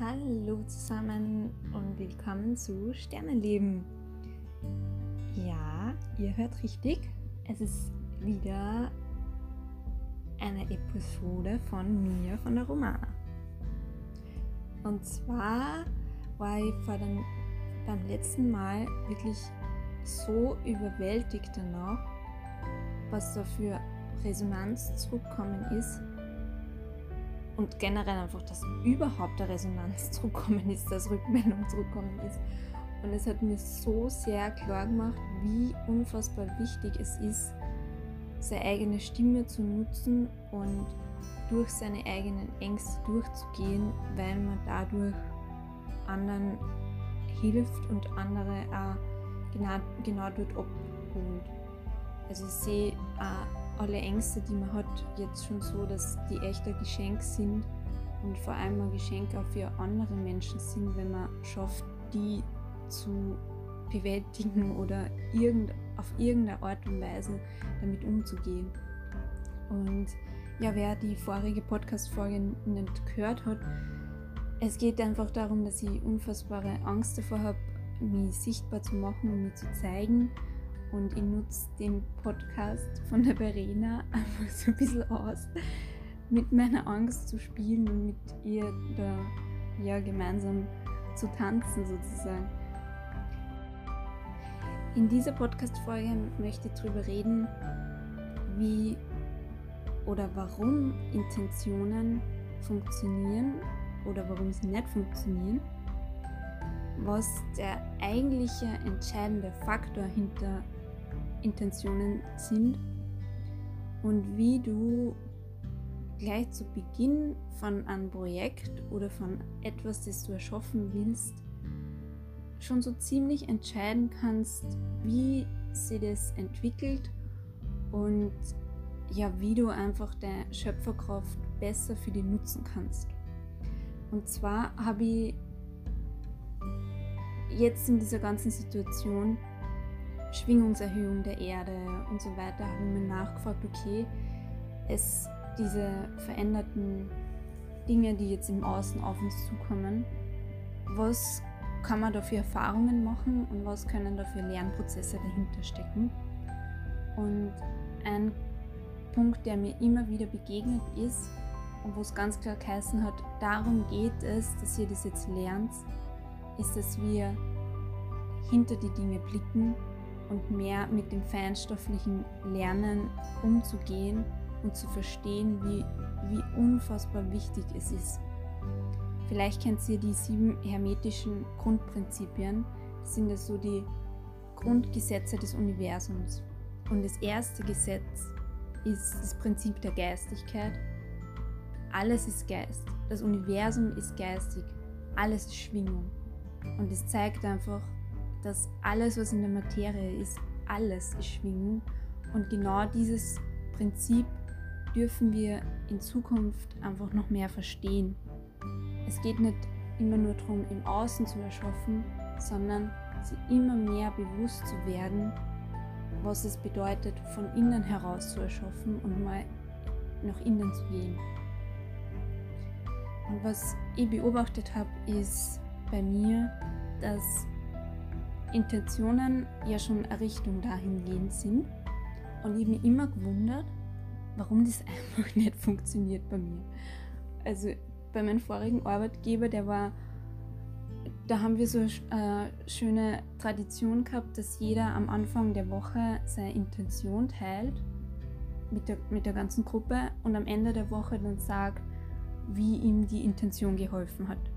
Hallo zusammen und willkommen zu Sternenleben. Ja, ihr hört richtig. Es ist wieder eine Episode von mir, von der Romana. Und zwar war ich vor dem, beim letzten Mal wirklich so überwältigt danach, was da für Resonanz zurückkommen ist und generell einfach, dass überhaupt der Resonanz zurückkommen ist, dass Rückmeldung zurückkommen ist. Und es hat mir so sehr klar gemacht, wie unfassbar wichtig es ist, seine eigene Stimme zu nutzen und durch seine eigenen Ängste durchzugehen, weil man dadurch anderen hilft und andere auch genau, genau dort abholt. Also ich sehe auch alle Ängste, die man hat, jetzt schon so, dass die echt ein Geschenk sind und vor allem ein Geschenk auch für andere Menschen sind, wenn man schafft, die zu bewältigen oder irgend, auf irgendeine Art und Weise damit umzugehen. Und ja, wer die vorige Podcast-Folge nicht gehört hat, es geht einfach darum, dass ich unfassbare Angst davor habe, mich sichtbar zu machen und mich zu zeigen und ich nutze den Podcast von der Verena einfach so ein bisschen aus, mit meiner Angst zu spielen und mit ihr da ja gemeinsam zu tanzen sozusagen. In dieser Podcast-Folge möchte ich darüber reden, wie oder warum Intentionen funktionieren oder warum sie nicht funktionieren, was der eigentliche entscheidende Faktor hinter Intentionen sind und wie du gleich zu Beginn von einem Projekt oder von etwas, das du erschaffen willst, schon so ziemlich entscheiden kannst, wie sie das entwickelt und ja, wie du einfach deine Schöpferkraft besser für dich nutzen kannst. Und zwar habe ich jetzt in dieser ganzen Situation Schwingungserhöhung der Erde und so weiter, habe ich mir nachgefragt, okay, es diese veränderten Dinge, die jetzt im Außen auf uns zukommen, was kann man da für Erfahrungen machen und was können da für Lernprozesse dahinter stecken? Und ein Punkt, der mir immer wieder begegnet ist und wo es ganz klar geheißen hat, darum geht es, dass ihr das jetzt lernt, ist, dass wir hinter die Dinge blicken und mehr mit dem feinstofflichen Lernen umzugehen und zu verstehen, wie, wie unfassbar wichtig es ist. Vielleicht kennt ihr die sieben hermetischen Grundprinzipien. Das sind das so die Grundgesetze des Universums. Und das erste Gesetz ist das Prinzip der Geistigkeit. Alles ist Geist. Das Universum ist geistig. Alles ist Schwingung. Und es zeigt einfach, dass alles, was in der Materie ist, alles ist Schwingung. Und genau dieses Prinzip dürfen wir in Zukunft einfach noch mehr verstehen. Es geht nicht immer nur darum, im Außen zu erschaffen, sondern sie immer mehr bewusst zu werden, was es bedeutet, von innen heraus zu erschaffen und mal nach innen zu gehen. Und was ich beobachtet habe, ist bei mir, dass Intentionen ja schon eine Richtung dahingehend sind. Und ich habe mich immer gewundert, warum das einfach nicht funktioniert bei mir. Also bei meinem vorigen Arbeitgeber, der war, da haben wir so eine äh, schöne Tradition gehabt, dass jeder am Anfang der Woche seine Intention teilt mit der, mit der ganzen Gruppe und am Ende der Woche dann sagt, wie ihm die Intention geholfen hat.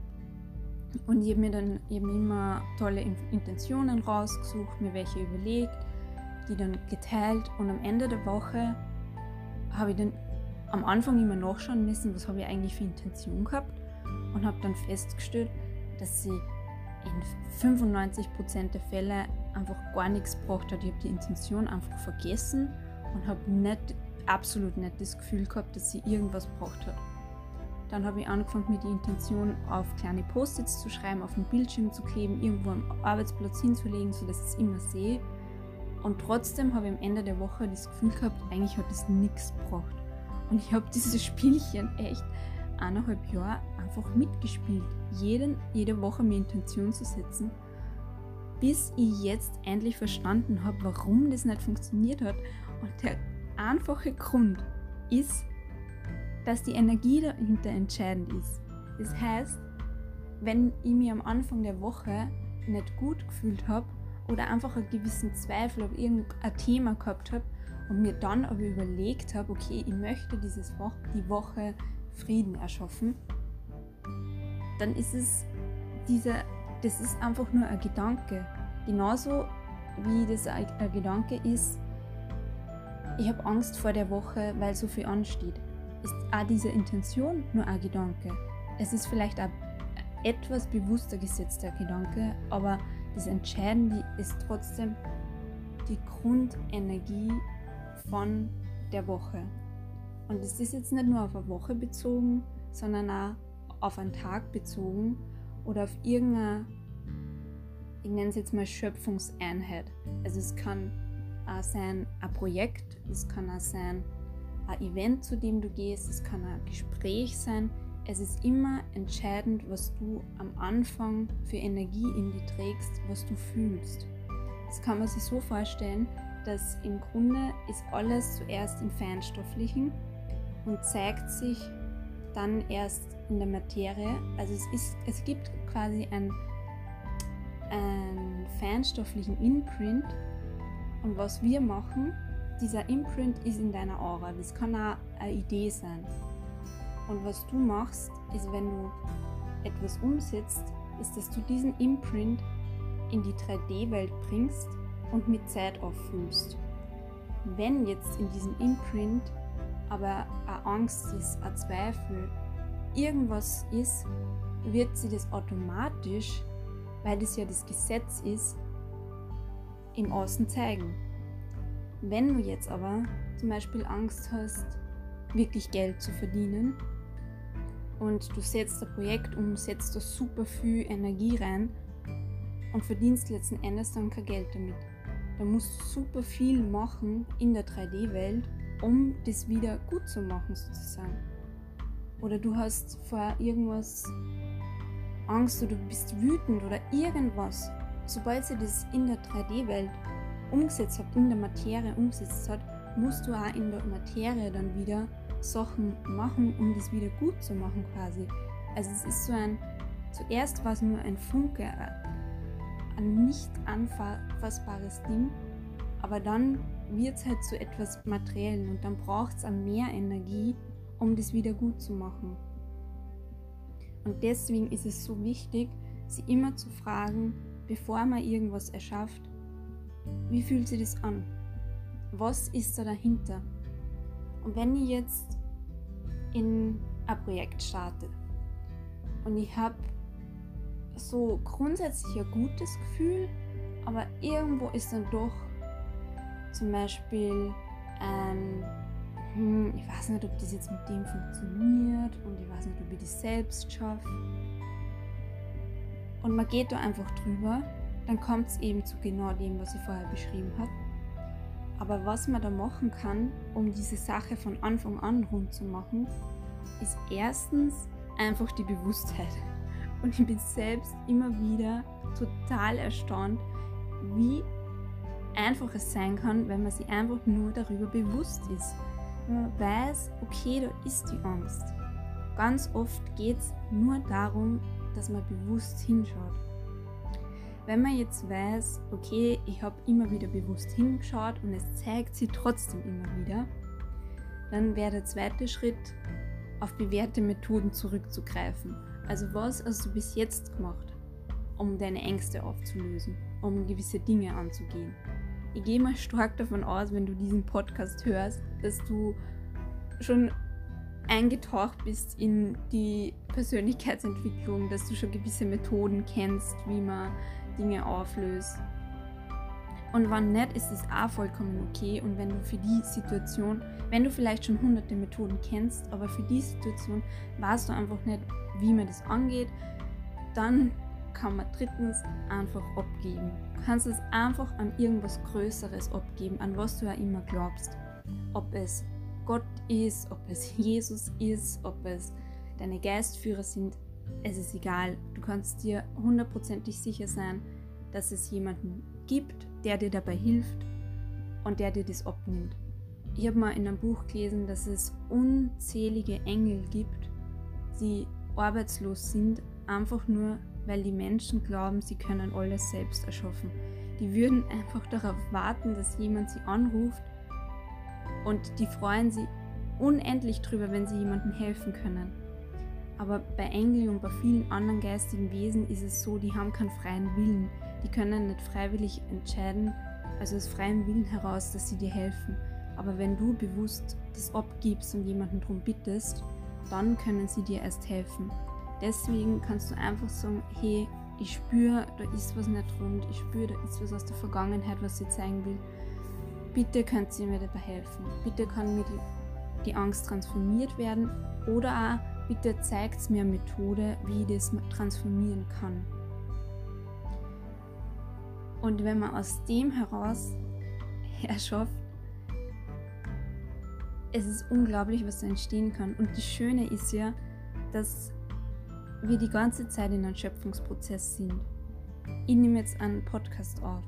Und ich habe mir dann eben immer tolle Intentionen rausgesucht, mir welche überlegt, die dann geteilt und am Ende der Woche habe ich dann am Anfang immer nachschauen müssen, was habe ich eigentlich für Intention gehabt und habe dann festgestellt, dass sie in 95% der Fälle einfach gar nichts gebracht hat. Ich habe die Intention einfach vergessen und habe nicht, absolut nicht das Gefühl gehabt, dass sie irgendwas gebracht hat. Dann habe ich angefangen, mit der Intention auf kleine Post-its zu schreiben, auf dem Bildschirm zu kleben, irgendwo am Arbeitsplatz hinzulegen, sodass ich es immer sehe. Und trotzdem habe ich am Ende der Woche das Gefühl gehabt, eigentlich hat es nichts gebracht. Und ich habe dieses Spielchen echt eineinhalb Jahre einfach mitgespielt. Jeden, jede Woche mir Intention zu setzen, bis ich jetzt endlich verstanden habe, warum das nicht funktioniert hat. Und der einfache Grund ist, dass die Energie dahinter entscheidend ist. Das heißt, wenn ich mich am Anfang der Woche nicht gut gefühlt habe oder einfach einen gewissen Zweifel auf irgendein Thema gehabt habe und mir dann aber überlegt habe, okay, ich möchte dieses Woche, die Woche Frieden erschaffen, dann ist es dieser, das ist einfach nur ein Gedanke. Genauso wie das ein, ein Gedanke ist, ich habe Angst vor der Woche, weil so viel ansteht. Ist auch diese Intention nur ein Gedanke. Es ist vielleicht ein etwas bewusster gesetzter Gedanke, aber das Entscheidende ist trotzdem die Grundenergie von der Woche. Und es ist jetzt nicht nur auf eine Woche bezogen, sondern auch auf einen Tag bezogen oder auf irgendeine, ich nenne es jetzt mal Schöpfungseinheit. Also es kann auch sein ein Projekt, es kann auch sein ein Event, zu dem du gehst, es kann ein Gespräch sein. Es ist immer entscheidend, was du am Anfang für Energie in dir trägst, was du fühlst. Das kann man sich so vorstellen, dass im Grunde ist alles zuerst im Feinstofflichen und zeigt sich dann erst in der Materie. Also es, ist, es gibt quasi einen, einen feinstofflichen Imprint und was wir machen, dieser Imprint ist in deiner Aura. Das kann auch eine Idee sein. Und was du machst, ist, wenn du etwas umsetzt, ist, dass du diesen Imprint in die 3D-Welt bringst und mit Zeit auffüllst. Wenn jetzt in diesem Imprint aber eine Angst ist, ein Zweifel, irgendwas ist, wird sie das automatisch, weil das ja das Gesetz ist, im Außen zeigen. Wenn du jetzt aber zum Beispiel Angst hast, wirklich Geld zu verdienen und du setzt ein Projekt um, setzt da super viel Energie rein und verdienst letzten Endes dann kein Geld damit, dann musst du super viel machen in der 3D-Welt, um das wieder gut zu machen sozusagen. Oder du hast vor irgendwas Angst oder du bist wütend oder irgendwas. Sobald sie das in der 3D-Welt umgesetzt hat, in der Materie umgesetzt hat, musst du auch in der Materie dann wieder Sachen machen, um das wieder gut zu machen quasi. Also es ist so ein, zuerst war es nur ein Funke, ein nicht anfassbares Ding, aber dann wird es halt zu etwas Materiellen und dann braucht es mehr Energie, um das wieder gut zu machen. Und deswegen ist es so wichtig, sie immer zu fragen, bevor man irgendwas erschafft, wie fühlt sich das an? Was ist da dahinter? Und wenn ich jetzt in ein Projekt starte und ich habe so grundsätzlich ein gutes Gefühl, aber irgendwo ist dann doch zum Beispiel ein, hm, ich weiß nicht, ob das jetzt mit dem funktioniert und ich weiß nicht, ob ich das selbst schaffe. Und man geht da einfach drüber, dann kommt es eben zu genau dem, was ich vorher beschrieben habe. Aber was man da machen kann, um diese Sache von Anfang an rund zu machen, ist erstens einfach die Bewusstheit. Und ich bin selbst immer wieder total erstaunt, wie einfach es sein kann, wenn man sich einfach nur darüber bewusst ist. Wenn man weiß, okay, da ist die Angst. Ganz oft geht es nur darum, dass man bewusst hinschaut. Wenn man jetzt weiß, okay, ich habe immer wieder bewusst hingeschaut und es zeigt sich trotzdem immer wieder, dann wäre der zweite Schritt, auf bewährte Methoden zurückzugreifen. Also was hast du bis jetzt gemacht, um deine Ängste aufzulösen, um gewisse Dinge anzugehen? ich gehe mal stark davon aus, wenn du diesen Podcast hörst, dass du schon eingetaucht bist in die Persönlichkeitsentwicklung, dass du schon gewisse Methoden kennst, wie man Dinge auflöst. Und wann nicht, ist es auch vollkommen okay. Und wenn du für die Situation, wenn du vielleicht schon hunderte Methoden kennst, aber für die Situation weißt du einfach nicht, wie man das angeht, dann kann man drittens einfach abgeben. Du kannst es einfach an irgendwas Größeres abgeben, an was du ja immer glaubst. Ob es Gott ist, ob es Jesus ist, ob es deine Geistführer sind, es ist egal. Du kannst dir hundertprozentig sicher sein, dass es jemanden gibt, der dir dabei hilft und der dir das abnimmt. Ich habe mal in einem Buch gelesen, dass es unzählige Engel gibt, die arbeitslos sind, einfach nur, weil die Menschen glauben, sie können alles selbst erschaffen. Die würden einfach darauf warten, dass jemand sie anruft und die freuen sich unendlich drüber, wenn sie jemandem helfen können. Aber bei Engeln und bei vielen anderen geistigen Wesen ist es so, die haben keinen freien Willen. Die können nicht freiwillig entscheiden, also aus freiem Willen heraus, dass sie dir helfen. Aber wenn du bewusst das abgibst und jemanden darum bittest, dann können sie dir erst helfen. Deswegen kannst du einfach sagen, hey, ich spüre, da ist was nicht rund, ich spüre, da ist was aus der Vergangenheit, was sie zeigen will. Bitte könnt ihr mir dabei helfen. Bitte kann mir die, die Angst transformiert werden oder auch bitte zeigt mir eine Methode, wie ich das transformieren kann. Und wenn man aus dem heraus erschafft, es ist unglaublich, was da entstehen kann. Und das Schöne ist ja, dass wir die ganze Zeit in einem Schöpfungsprozess sind. Ich nehme jetzt einen Podcast auf.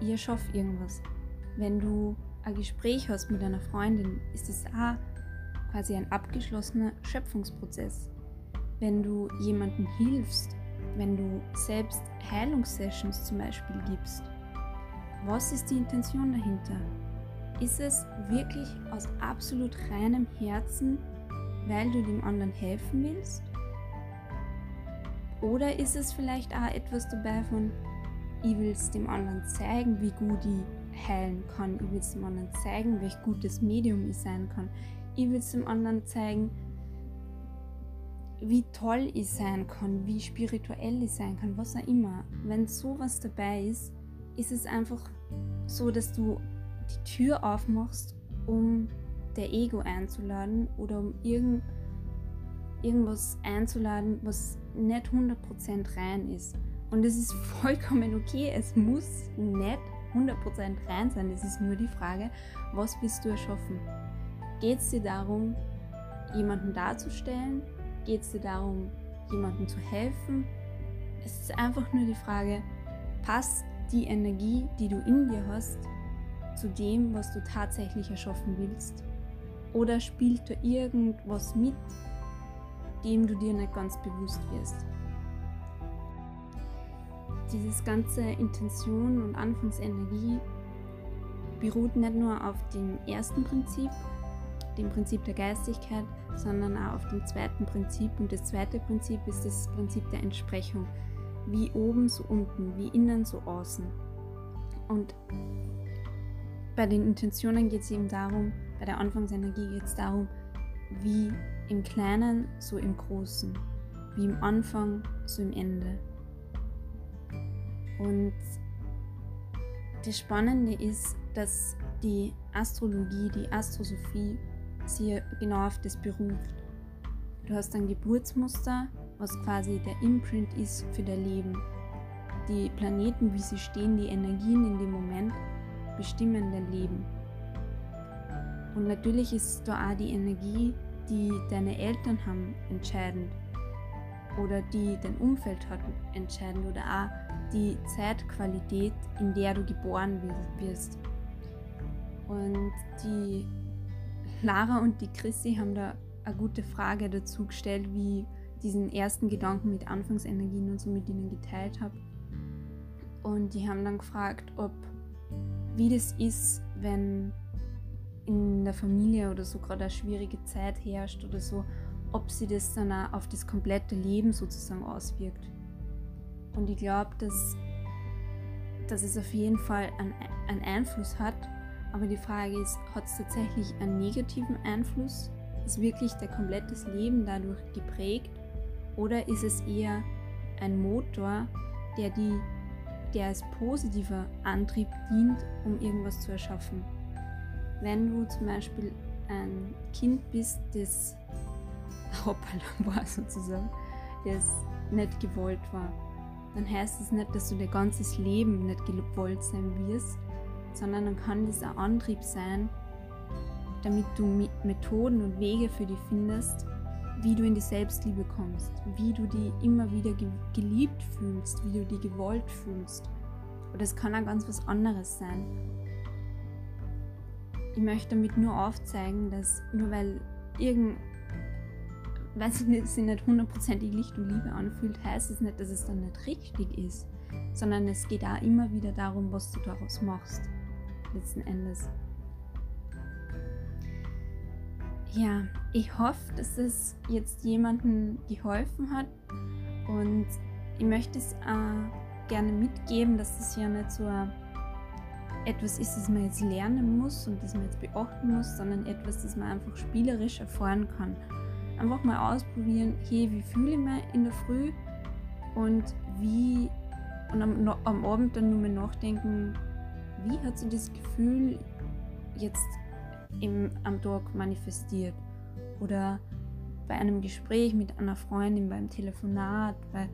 Ich erschaffe irgendwas. Wenn du ein Gespräch hast mit einer Freundin, ist es auch quasi ein abgeschlossener Schöpfungsprozess. Wenn du jemandem hilfst, wenn du selbst Heilungssessions zum Beispiel gibst, was ist die Intention dahinter? Ist es wirklich aus absolut reinem Herzen, weil du dem anderen helfen willst? Oder ist es vielleicht auch etwas dabei von, ich will es dem anderen zeigen, wie gut ich heilen kann. Ich will es dem anderen zeigen, welch gutes Medium ich sein kann. Ich will es dem anderen zeigen, wie toll ich sein kann, wie spirituell ich sein kann, was auch immer. Wenn sowas dabei ist, ist es einfach so, dass du die Tür aufmachst, um der Ego einzuladen oder um irgend, irgendwas einzuladen, was nicht 100% rein ist. Und es ist vollkommen okay, es muss nicht 100% rein sein. Es ist nur die Frage, was willst du erschaffen? Geht es dir darum, jemanden darzustellen? Geht es dir darum, jemandem zu helfen? Es ist einfach nur die Frage, passt die Energie, die du in dir hast, zu dem, was du tatsächlich erschaffen willst? Oder spielt da irgendwas mit, dem du dir nicht ganz bewusst wirst? Dieses ganze Intention und Anfangsenergie beruht nicht nur auf dem ersten Prinzip, dem Prinzip der Geistigkeit, sondern auch auf dem zweiten Prinzip. Und das zweite Prinzip ist das Prinzip der Entsprechung. Wie oben, so unten, wie innen, so außen. Und bei den Intentionen geht es eben darum, bei der Anfangsenergie geht es darum, wie im Kleinen, so im Großen. Wie im Anfang, so im Ende. Und das Spannende ist, dass die Astrologie, die Astrosophie sie genau auf das beruft. Du hast ein Geburtsmuster, was quasi der Imprint ist für dein Leben. Die Planeten, wie sie stehen, die Energien in dem Moment bestimmen dein Leben. Und natürlich ist da auch die Energie, die deine Eltern haben, entscheidend. Oder die dein Umfeld hat, entscheidend. Oder auch die Zeitqualität, in der du geboren wirst. Und die Lara und die Chrissy haben da eine gute Frage dazu gestellt, wie diesen ersten Gedanken mit Anfangsenergien und so mit ihnen geteilt habe. Und die haben dann gefragt, ob wie das ist, wenn in der Familie oder so gerade eine schwierige Zeit herrscht oder so, ob sie das dann auch auf das komplette Leben sozusagen auswirkt. Und ich glaube, dass, dass es auf jeden Fall einen, einen Einfluss hat, aber die Frage ist, hat es tatsächlich einen negativen Einfluss? Ist wirklich dein komplettes Leben dadurch geprägt? Oder ist es eher ein Motor, der, die, der als positiver Antrieb dient, um irgendwas zu erschaffen? Wenn du zum Beispiel ein Kind bist, das hoppala war sozusagen, das nicht gewollt war, dann heißt es das nicht, dass du dein ganzes Leben nicht gewollt sein wirst, sondern dann kann das ein Antrieb sein, damit du Methoden und Wege für dich findest, wie du in die Selbstliebe kommst, wie du die immer wieder geliebt fühlst, wie du die gewollt fühlst. Oder es kann auch ganz was anderes sein. Ich möchte damit nur aufzeigen, dass nur weil irgend, weil es sich nicht hundertprozentig Licht und Liebe anfühlt, heißt es nicht, dass es dann nicht richtig ist, sondern es geht auch immer wieder darum, was du daraus machst, letzten Endes. Ja, ich hoffe, dass es jetzt jemandem geholfen hat und ich möchte es auch gerne mitgeben, dass es ja nicht so etwas ist, das man jetzt lernen muss und das man jetzt beachten muss, sondern etwas, das man einfach spielerisch erfahren kann. Einfach mal ausprobieren, hey, wie fühle ich mich in der Früh und wie und am, am Abend dann nur mal nachdenken, wie hat sich das Gefühl jetzt im, am Tag manifestiert oder bei einem Gespräch mit einer Freundin, beim Telefonat, bei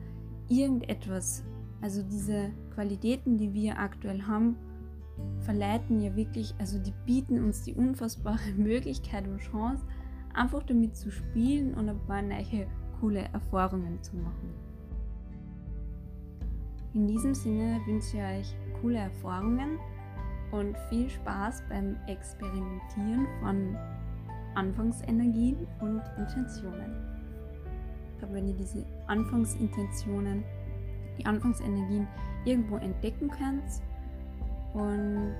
irgendetwas. Also diese Qualitäten, die wir aktuell haben, verleiten ja wirklich, also die bieten uns die unfassbare Möglichkeit und Chance, einfach damit zu spielen und ein paar neue coole Erfahrungen zu machen. In diesem Sinne wünsche ich euch coole Erfahrungen und viel Spaß beim Experimentieren von Anfangsenergien und Intentionen. Ich glaube, wenn ihr diese Anfangsintentionen, die Anfangsenergien irgendwo entdecken könnt und